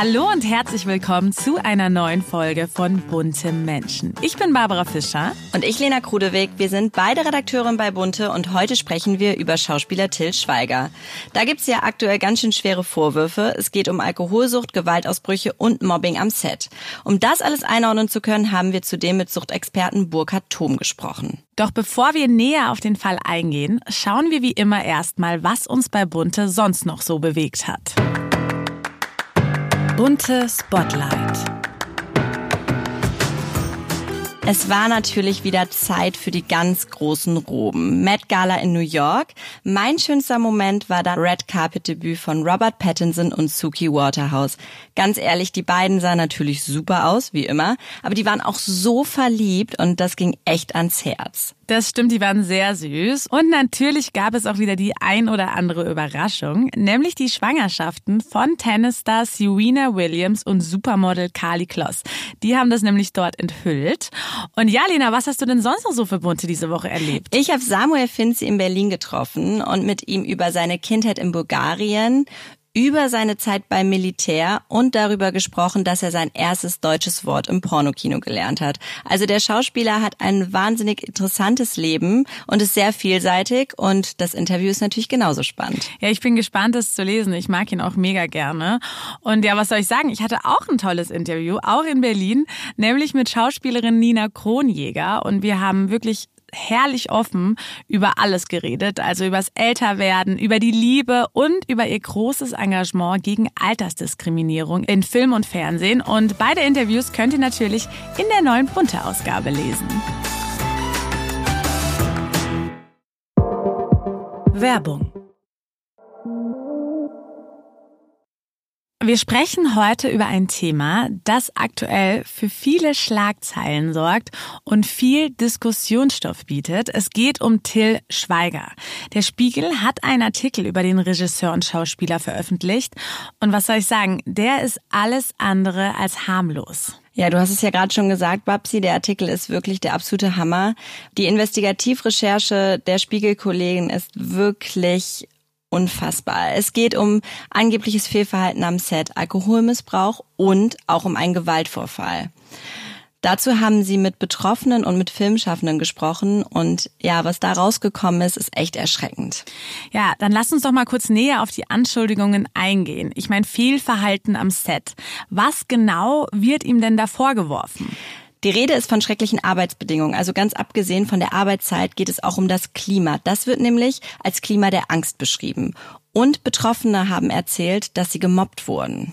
Hallo und herzlich willkommen zu einer neuen Folge von Bunte Menschen. Ich bin Barbara Fischer. Und ich, Lena Krudewig. Wir sind beide Redakteurin bei Bunte und heute sprechen wir über Schauspieler Till Schweiger. Da gibt's ja aktuell ganz schön schwere Vorwürfe. Es geht um Alkoholsucht, Gewaltausbrüche und Mobbing am Set. Um das alles einordnen zu können, haben wir zudem mit Suchtexperten Burkhard Thom gesprochen. Doch bevor wir näher auf den Fall eingehen, schauen wir wie immer erstmal, was uns bei Bunte sonst noch so bewegt hat. Bunte Spotlight. Es war natürlich wieder Zeit für die ganz großen Roben. Met Gala in New York. Mein schönster Moment war das Red Carpet Debüt von Robert Pattinson und Suki Waterhouse. Ganz ehrlich, die beiden sahen natürlich super aus, wie immer, aber die waren auch so verliebt und das ging echt ans Herz. Das stimmt, die waren sehr süß. Und natürlich gab es auch wieder die ein oder andere Überraschung, nämlich die Schwangerschaften von Tennisstar Serena Williams und Supermodel Carly Kloss. Die haben das nämlich dort enthüllt. Und ja, Lena, was hast du denn sonst noch so für Bunte diese Woche erlebt? Ich habe Samuel Finzi in Berlin getroffen und mit ihm über seine Kindheit in Bulgarien, über seine Zeit beim Militär und darüber gesprochen, dass er sein erstes deutsches Wort im Pornokino gelernt hat. Also der Schauspieler hat ein wahnsinnig interessantes Leben und ist sehr vielseitig und das Interview ist natürlich genauso spannend. Ja, ich bin gespannt, es zu lesen. Ich mag ihn auch mega gerne. Und ja, was soll ich sagen? Ich hatte auch ein tolles Interview, auch in Berlin, nämlich mit Schauspielerin Nina Kronjäger und wir haben wirklich herrlich offen über alles geredet, also übers Älterwerden, über die Liebe und über ihr großes Engagement gegen Altersdiskriminierung in Film und Fernsehen. Und beide Interviews könnt ihr natürlich in der neuen Bunte-Ausgabe lesen. Werbung Wir sprechen heute über ein Thema, das aktuell für viele Schlagzeilen sorgt und viel Diskussionsstoff bietet. Es geht um Till Schweiger. Der Spiegel hat einen Artikel über den Regisseur und Schauspieler veröffentlicht. Und was soll ich sagen? Der ist alles andere als harmlos. Ja, du hast es ja gerade schon gesagt, Babsi, der Artikel ist wirklich der absolute Hammer. Die Investigativrecherche der Spiegelkollegen ist wirklich unfassbar. Es geht um angebliches Fehlverhalten am Set, Alkoholmissbrauch und auch um einen Gewaltvorfall. Dazu haben sie mit Betroffenen und mit Filmschaffenden gesprochen und ja, was da rausgekommen ist, ist echt erschreckend. Ja, dann lass uns doch mal kurz näher auf die Anschuldigungen eingehen. Ich meine, Fehlverhalten am Set. Was genau wird ihm denn da vorgeworfen? Die Rede ist von schrecklichen Arbeitsbedingungen. Also ganz abgesehen von der Arbeitszeit geht es auch um das Klima. Das wird nämlich als Klima der Angst beschrieben. Und Betroffene haben erzählt, dass sie gemobbt wurden.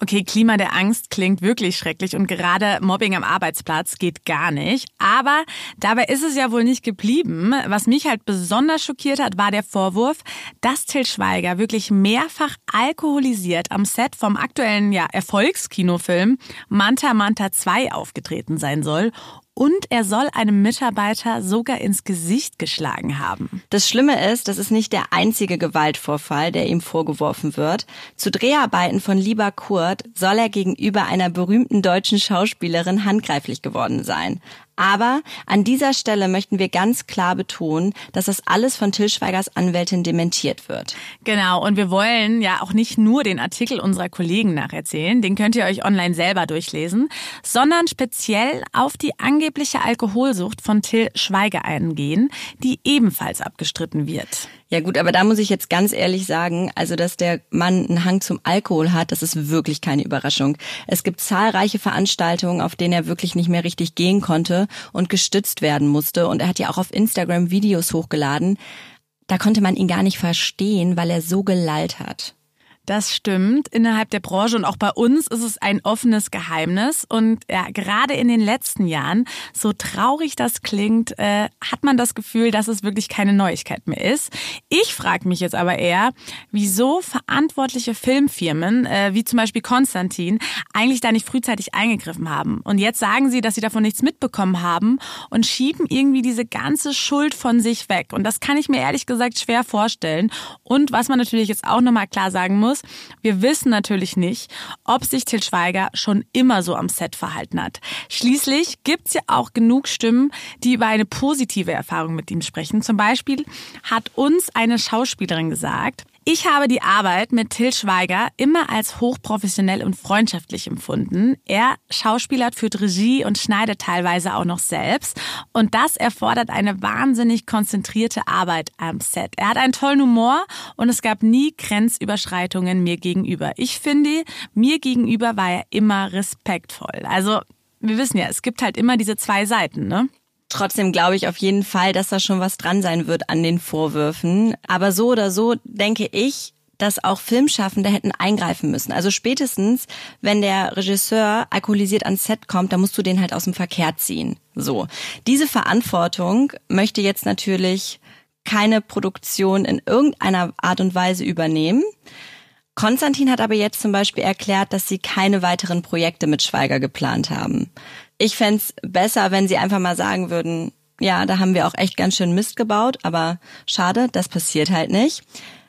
Okay, Klima der Angst klingt wirklich schrecklich und gerade Mobbing am Arbeitsplatz geht gar nicht. Aber dabei ist es ja wohl nicht geblieben. Was mich halt besonders schockiert hat, war der Vorwurf, dass Till Schweiger wirklich mehrfach alkoholisiert am Set vom aktuellen ja, Erfolgskinofilm Manta Manta 2 aufgetreten sein soll und er soll einem Mitarbeiter sogar ins Gesicht geschlagen haben. Das Schlimme ist, das ist nicht der einzige Gewaltvorfall, der ihm vorgeworfen wird. Zu Dreharbeiten von Lieber Kurt soll er gegenüber einer berühmten deutschen Schauspielerin handgreiflich geworden sein. Aber an dieser Stelle möchten wir ganz klar betonen, dass das alles von Till Schweigers Anwältin dementiert wird. Genau, und wir wollen ja auch nicht nur den Artikel unserer Kollegen nacherzählen, den könnt ihr euch online selber durchlesen, sondern speziell auf die angebliche Alkoholsucht von Till Schweiger eingehen, die ebenfalls abgestritten wird. Ja gut, aber da muss ich jetzt ganz ehrlich sagen, also dass der Mann einen Hang zum Alkohol hat, das ist wirklich keine Überraschung. Es gibt zahlreiche Veranstaltungen, auf denen er wirklich nicht mehr richtig gehen konnte und gestützt werden musste. Und er hat ja auch auf Instagram Videos hochgeladen. Da konnte man ihn gar nicht verstehen, weil er so gelallt hat. Das stimmt. Innerhalb der Branche und auch bei uns ist es ein offenes Geheimnis. Und ja, gerade in den letzten Jahren, so traurig das klingt, äh, hat man das Gefühl, dass es wirklich keine Neuigkeit mehr ist. Ich frage mich jetzt aber eher, wieso verantwortliche Filmfirmen, äh, wie zum Beispiel Konstantin, eigentlich da nicht frühzeitig eingegriffen haben. Und jetzt sagen sie, dass sie davon nichts mitbekommen haben und schieben irgendwie diese ganze Schuld von sich weg. Und das kann ich mir ehrlich gesagt schwer vorstellen. Und was man natürlich jetzt auch nochmal klar sagen muss, muss. Wir wissen natürlich nicht, ob sich Til Schweiger schon immer so am Set verhalten hat. Schließlich gibt's ja auch genug Stimmen, die über eine positive Erfahrung mit ihm sprechen. Zum Beispiel hat uns eine Schauspielerin gesagt, ich habe die Arbeit mit Till Schweiger immer als hochprofessionell und freundschaftlich empfunden. Er schauspielert, führt Regie und schneidet teilweise auch noch selbst. Und das erfordert eine wahnsinnig konzentrierte Arbeit am Set. Er hat einen tollen Humor und es gab nie Grenzüberschreitungen mir gegenüber. Ich finde, mir gegenüber war er immer respektvoll. Also, wir wissen ja, es gibt halt immer diese zwei Seiten, ne? Trotzdem glaube ich auf jeden Fall, dass da schon was dran sein wird an den Vorwürfen. Aber so oder so denke ich, dass auch Filmschaffende hätten eingreifen müssen. Also spätestens, wenn der Regisseur alkoholisiert ans Set kommt, dann musst du den halt aus dem Verkehr ziehen. So. Diese Verantwortung möchte jetzt natürlich keine Produktion in irgendeiner Art und Weise übernehmen. Konstantin hat aber jetzt zum Beispiel erklärt, dass sie keine weiteren Projekte mit Schweiger geplant haben. Ich fände besser, wenn sie einfach mal sagen würden, ja, da haben wir auch echt ganz schön Mist gebaut, aber schade, das passiert halt nicht.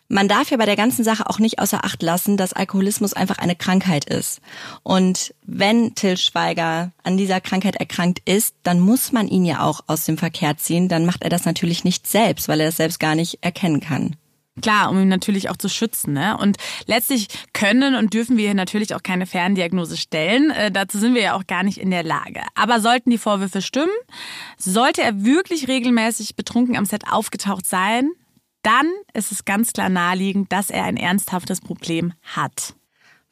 Man darf ja bei der ganzen Sache auch nicht außer Acht lassen, dass Alkoholismus einfach eine Krankheit ist. Und wenn Till Schweiger an dieser Krankheit erkrankt ist, dann muss man ihn ja auch aus dem Verkehr ziehen. Dann macht er das natürlich nicht selbst, weil er es selbst gar nicht erkennen kann. Klar, um ihn natürlich auch zu schützen. Ne? Und letztlich können und dürfen wir hier natürlich auch keine Ferndiagnose stellen. Äh, dazu sind wir ja auch gar nicht in der Lage. Aber sollten die Vorwürfe stimmen, sollte er wirklich regelmäßig betrunken am Set aufgetaucht sein, dann ist es ganz klar naheliegend, dass er ein ernsthaftes Problem hat.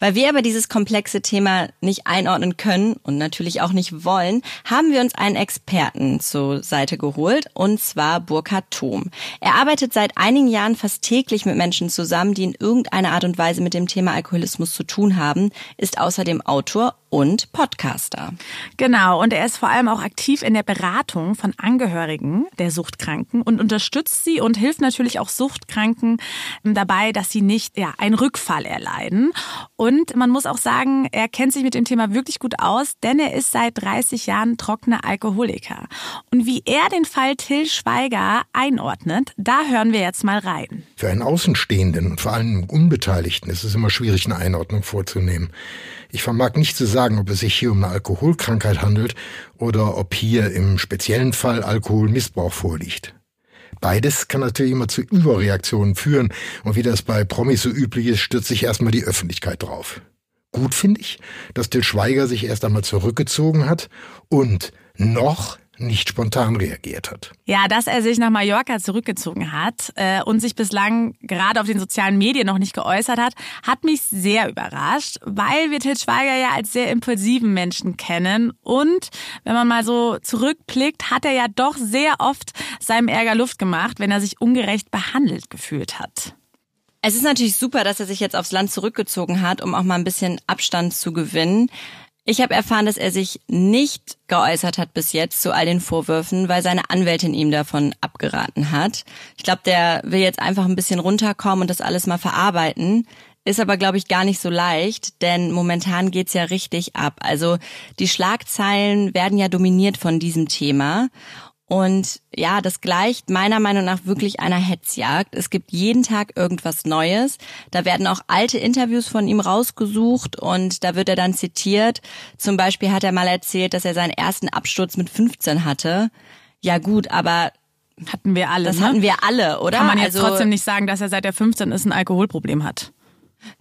Weil wir aber dieses komplexe Thema nicht einordnen können und natürlich auch nicht wollen, haben wir uns einen Experten zur Seite geholt, und zwar Burkhard Thom. Er arbeitet seit einigen Jahren fast täglich mit Menschen zusammen, die in irgendeiner Art und Weise mit dem Thema Alkoholismus zu tun haben, ist außerdem Autor und Podcaster. Genau, und er ist vor allem auch aktiv in der Beratung von Angehörigen der Suchtkranken und unterstützt sie und hilft natürlich auch Suchtkranken dabei, dass sie nicht ja, einen Rückfall erleiden. Und man muss auch sagen, er kennt sich mit dem Thema wirklich gut aus, denn er ist seit 30 Jahren trockener Alkoholiker. Und wie er den Fall Till Schweiger einordnet, da hören wir jetzt mal rein. Für einen Außenstehenden und vor allem Unbeteiligten ist es immer schwierig, eine Einordnung vorzunehmen. Ich vermag nicht zu sagen, ob es sich hier um eine Alkoholkrankheit handelt oder ob hier im speziellen Fall Alkoholmissbrauch vorliegt. Beides kann natürlich immer zu Überreaktionen führen und wie das bei Promis so üblich ist, stürzt sich erstmal die Öffentlichkeit drauf. Gut finde ich, dass Till Schweiger sich erst einmal zurückgezogen hat und noch nicht spontan reagiert hat. Ja, dass er sich nach Mallorca zurückgezogen hat äh, und sich bislang gerade auf den sozialen Medien noch nicht geäußert hat, hat mich sehr überrascht, weil wir Til Schweiger ja als sehr impulsiven Menschen kennen und wenn man mal so zurückblickt, hat er ja doch sehr oft seinem Ärger Luft gemacht, wenn er sich ungerecht behandelt gefühlt hat. Es ist natürlich super, dass er sich jetzt aufs Land zurückgezogen hat, um auch mal ein bisschen Abstand zu gewinnen. Ich habe erfahren, dass er sich nicht geäußert hat bis jetzt zu all den Vorwürfen, weil seine Anwältin ihm davon abgeraten hat. Ich glaube, der will jetzt einfach ein bisschen runterkommen und das alles mal verarbeiten. Ist aber, glaube ich, gar nicht so leicht, denn momentan geht's ja richtig ab. Also die Schlagzeilen werden ja dominiert von diesem Thema. Und ja, das gleicht meiner Meinung nach wirklich einer Hetzjagd. Es gibt jeden Tag irgendwas Neues. Da werden auch alte Interviews von ihm rausgesucht und da wird er dann zitiert. Zum Beispiel hat er mal erzählt, dass er seinen ersten Absturz mit 15 hatte. Ja gut, aber hatten wir alle. Das ne? hatten wir alle, oder? Kann man jetzt also, trotzdem nicht sagen, dass er seit er 15 ist ein Alkoholproblem hat.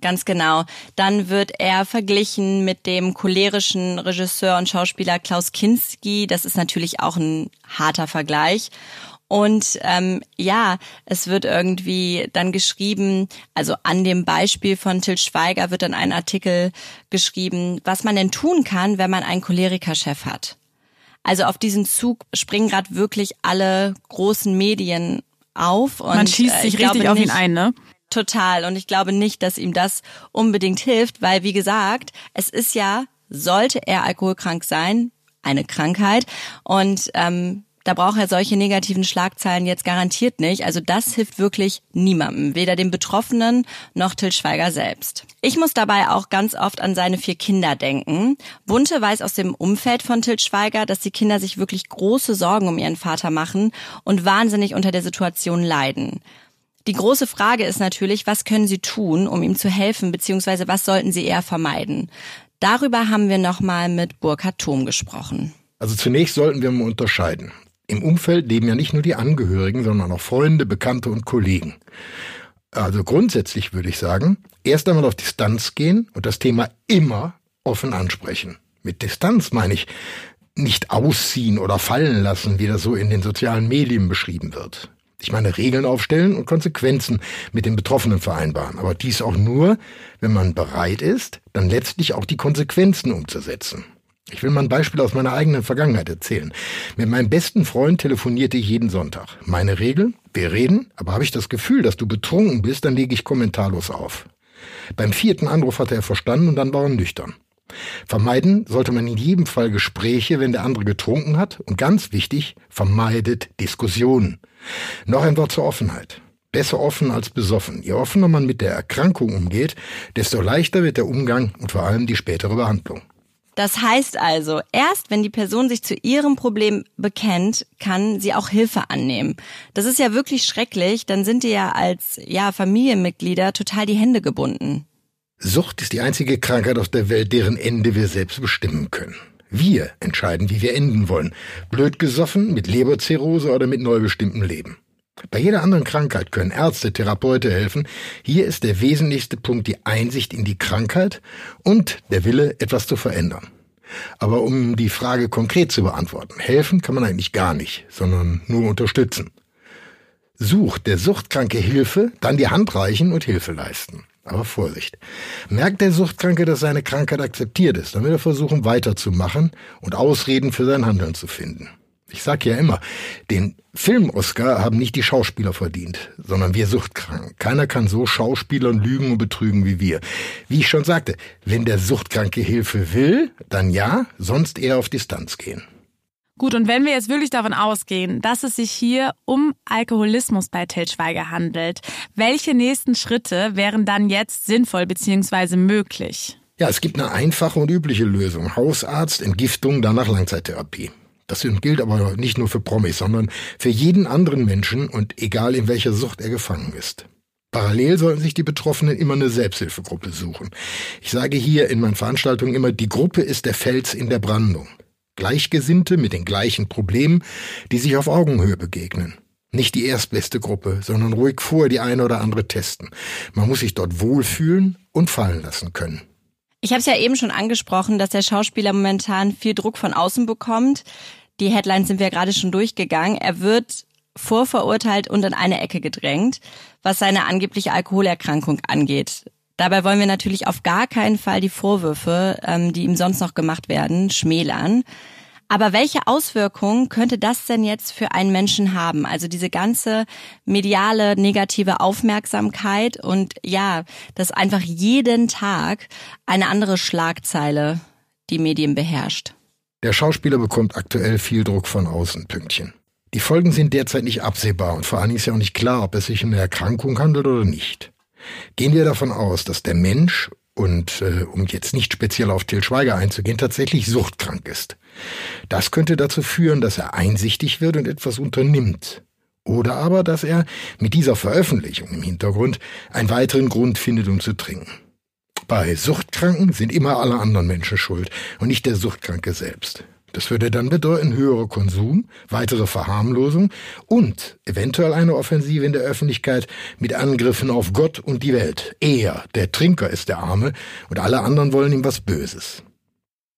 Ganz genau. Dann wird er verglichen mit dem cholerischen Regisseur und Schauspieler Klaus Kinski. Das ist natürlich auch ein harter Vergleich. Und ähm, ja, es wird irgendwie dann geschrieben, also an dem Beispiel von Till Schweiger wird dann ein Artikel geschrieben, was man denn tun kann, wenn man einen Cholerikerchef hat. Also auf diesen Zug springen gerade wirklich alle großen Medien auf. Und, man schießt sich äh, richtig auf ihn ein, ne? Total. Und ich glaube nicht, dass ihm das unbedingt hilft, weil, wie gesagt, es ist ja, sollte er alkoholkrank sein, eine Krankheit. Und ähm, da braucht er solche negativen Schlagzeilen jetzt garantiert nicht. Also das hilft wirklich niemandem, weder dem Betroffenen noch Till Schweiger selbst. Ich muss dabei auch ganz oft an seine vier Kinder denken. Bunte weiß aus dem Umfeld von Till Schweiger, dass die Kinder sich wirklich große Sorgen um ihren Vater machen und wahnsinnig unter der Situation leiden. Die große Frage ist natürlich, was können Sie tun, um ihm zu helfen, beziehungsweise was sollten Sie eher vermeiden? Darüber haben wir nochmal mit Burkhard Thom gesprochen. Also zunächst sollten wir mal unterscheiden. Im Umfeld leben ja nicht nur die Angehörigen, sondern auch Freunde, Bekannte und Kollegen. Also grundsätzlich würde ich sagen, erst einmal auf Distanz gehen und das Thema immer offen ansprechen. Mit Distanz meine ich nicht ausziehen oder fallen lassen, wie das so in den sozialen Medien beschrieben wird. Ich meine Regeln aufstellen und Konsequenzen mit den Betroffenen vereinbaren. Aber dies auch nur, wenn man bereit ist, dann letztlich auch die Konsequenzen umzusetzen. Ich will mal ein Beispiel aus meiner eigenen Vergangenheit erzählen. Mit meinem besten Freund telefonierte ich jeden Sonntag. Meine Regel? Wir reden, aber habe ich das Gefühl, dass du betrunken bist, dann lege ich kommentarlos auf. Beim vierten Anruf hatte er verstanden und dann war er nüchtern. Vermeiden sollte man in jedem Fall Gespräche, wenn der andere getrunken hat. Und ganz wichtig, vermeidet Diskussionen. Noch ein Wort zur Offenheit. Besser offen als besoffen. Je offener man mit der Erkrankung umgeht, desto leichter wird der Umgang und vor allem die spätere Behandlung. Das heißt also, erst wenn die Person sich zu ihrem Problem bekennt, kann sie auch Hilfe annehmen. Das ist ja wirklich schrecklich, dann sind die ja als ja Familienmitglieder total die Hände gebunden. Sucht ist die einzige Krankheit auf der Welt, deren Ende wir selbst bestimmen können. Wir entscheiden, wie wir enden wollen. Blöd gesoffen, mit Leberzirrhose oder mit neu bestimmtem Leben. Bei jeder anderen Krankheit können Ärzte, Therapeute helfen. Hier ist der wesentlichste Punkt die Einsicht in die Krankheit und der Wille, etwas zu verändern. Aber um die Frage konkret zu beantworten, helfen kann man eigentlich gar nicht, sondern nur unterstützen. Sucht der Suchtkranke Hilfe, dann die Hand reichen und Hilfe leisten. Aber Vorsicht. Merkt der Suchtkranke, dass seine Krankheit akzeptiert ist, dann wird er versuchen weiterzumachen und Ausreden für sein Handeln zu finden. Ich sag ja immer, den Film-Oscar haben nicht die Schauspieler verdient, sondern wir Suchtkranken. Keiner kann so Schauspielern lügen und betrügen wie wir. Wie ich schon sagte, wenn der Suchtkranke Hilfe will, dann ja, sonst eher auf Distanz gehen. Gut, und wenn wir jetzt wirklich davon ausgehen, dass es sich hier um Alkoholismus bei Til Schweiger handelt, welche nächsten Schritte wären dann jetzt sinnvoll bzw. möglich? Ja, es gibt eine einfache und übliche Lösung. Hausarzt, Entgiftung, danach Langzeittherapie. Das gilt aber nicht nur für Promis, sondern für jeden anderen Menschen und egal in welcher Sucht er gefangen ist. Parallel sollten sich die Betroffenen immer eine Selbsthilfegruppe suchen. Ich sage hier in meinen Veranstaltungen immer, die Gruppe ist der Fels in der Brandung. Gleichgesinnte mit den gleichen Problemen, die sich auf Augenhöhe begegnen. Nicht die erstbeste Gruppe, sondern ruhig vor die eine oder andere testen. Man muss sich dort wohlfühlen und fallen lassen können. Ich habe es ja eben schon angesprochen, dass der Schauspieler momentan viel Druck von außen bekommt. Die Headlines sind wir gerade schon durchgegangen. Er wird vorverurteilt und in eine Ecke gedrängt, was seine angebliche Alkoholerkrankung angeht. Dabei wollen wir natürlich auf gar keinen Fall die Vorwürfe, ähm, die ihm sonst noch gemacht werden, schmälern. Aber welche Auswirkungen könnte das denn jetzt für einen Menschen haben? Also diese ganze mediale negative Aufmerksamkeit und ja, dass einfach jeden Tag eine andere Schlagzeile die Medien beherrscht. Der Schauspieler bekommt aktuell viel Druck von außen, Pünktchen. Die Folgen sind derzeit nicht absehbar und vor allen Dingen ist ja auch nicht klar, ob es sich um eine Erkrankung handelt oder nicht. Gehen wir davon aus, dass der Mensch und äh, um jetzt nicht speziell auf Til Schweiger einzugehen, tatsächlich suchtkrank ist. Das könnte dazu führen, dass er einsichtig wird und etwas unternimmt. Oder aber, dass er mit dieser Veröffentlichung im Hintergrund einen weiteren Grund findet, um zu trinken. Bei Suchtkranken sind immer alle anderen Menschen schuld und nicht der Suchtkranke selbst. Das würde dann bedeuten höherer Konsum, weitere Verharmlosung und eventuell eine Offensive in der Öffentlichkeit mit Angriffen auf Gott und die Welt. Er, der Trinker, ist der Arme und alle anderen wollen ihm was Böses.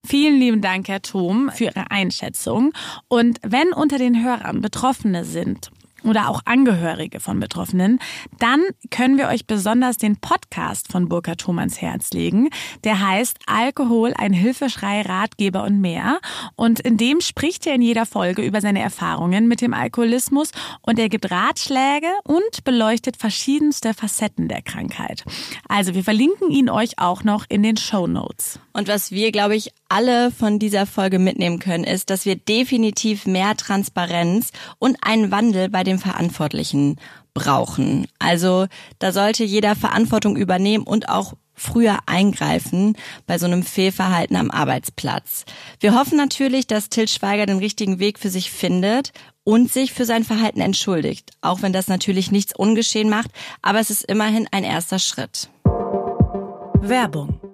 Vielen lieben Dank, Herr Thom, für Ihre Einschätzung. Und wenn unter den Hörern Betroffene sind oder auch Angehörige von Betroffenen, dann können wir euch besonders den Podcast von Burkhard Thom Herz legen. Der heißt Alkohol, ein Hilfeschrei, Ratgeber und mehr. Und in dem spricht er in jeder Folge über seine Erfahrungen mit dem Alkoholismus und er gibt Ratschläge und beleuchtet verschiedenste Facetten der Krankheit. Also wir verlinken ihn euch auch noch in den Show Notes. Und was wir, glaube ich, alle von dieser Folge mitnehmen können, ist, dass wir definitiv mehr Transparenz und einen Wandel bei den Verantwortlichen brauchen. Also da sollte jeder Verantwortung übernehmen und auch früher eingreifen bei so einem Fehlverhalten am Arbeitsplatz. Wir hoffen natürlich, dass Till Schweiger den richtigen Weg für sich findet und sich für sein Verhalten entschuldigt. Auch wenn das natürlich nichts ungeschehen macht, aber es ist immerhin ein erster Schritt. Werbung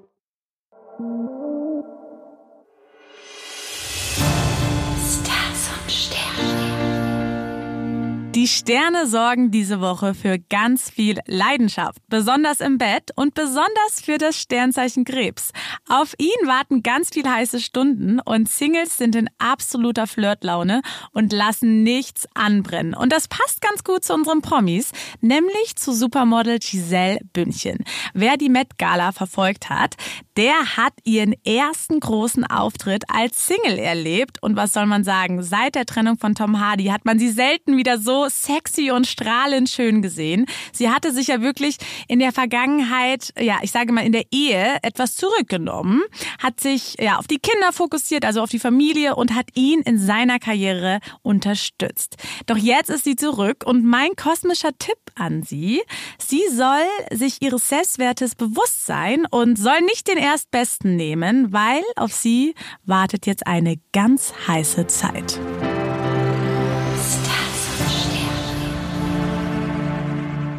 Die Sterne sorgen diese Woche für ganz viel Leidenschaft, besonders im Bett und besonders für das Sternzeichen Krebs. Auf ihn warten ganz viel heiße Stunden und Singles sind in absoluter Flirtlaune und lassen nichts anbrennen. Und das passt ganz gut zu unseren Promis, nämlich zu Supermodel Giselle Bündchen. Wer die Met Gala verfolgt hat, der hat ihren ersten großen Auftritt als Single erlebt. Und was soll man sagen? Seit der Trennung von Tom Hardy hat man sie selten wieder sexy und strahlend schön gesehen. Sie hatte sich ja wirklich in der Vergangenheit, ja, ich sage mal in der Ehe etwas zurückgenommen, hat sich ja auf die Kinder fokussiert, also auf die Familie und hat ihn in seiner Karriere unterstützt. Doch jetzt ist sie zurück und mein kosmischer Tipp an sie, sie soll sich ihres Selbstwertes bewusst sein und soll nicht den Erstbesten nehmen, weil auf sie wartet jetzt eine ganz heiße Zeit.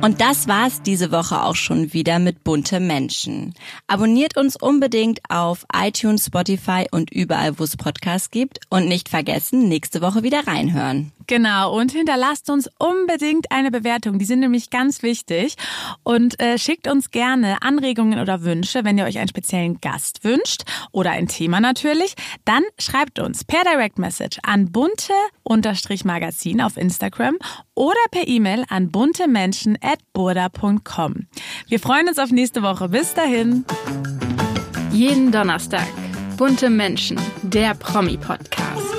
Und das war's diese Woche auch schon wieder mit bunte Menschen. Abonniert uns unbedingt auf iTunes, Spotify und überall, wo es Podcasts gibt. Und nicht vergessen, nächste Woche wieder reinhören. Genau, und hinterlasst uns unbedingt eine Bewertung. Die sind nämlich ganz wichtig. Und äh, schickt uns gerne Anregungen oder Wünsche, wenn ihr euch einen speziellen Gast wünscht oder ein Thema natürlich. Dann schreibt uns per Direct Message an bunte-magazin auf Instagram oder per E-Mail an buntemenschen.burda.com. Wir freuen uns auf nächste Woche. Bis dahin. Jeden Donnerstag. Bunte Menschen, der Promi-Podcast.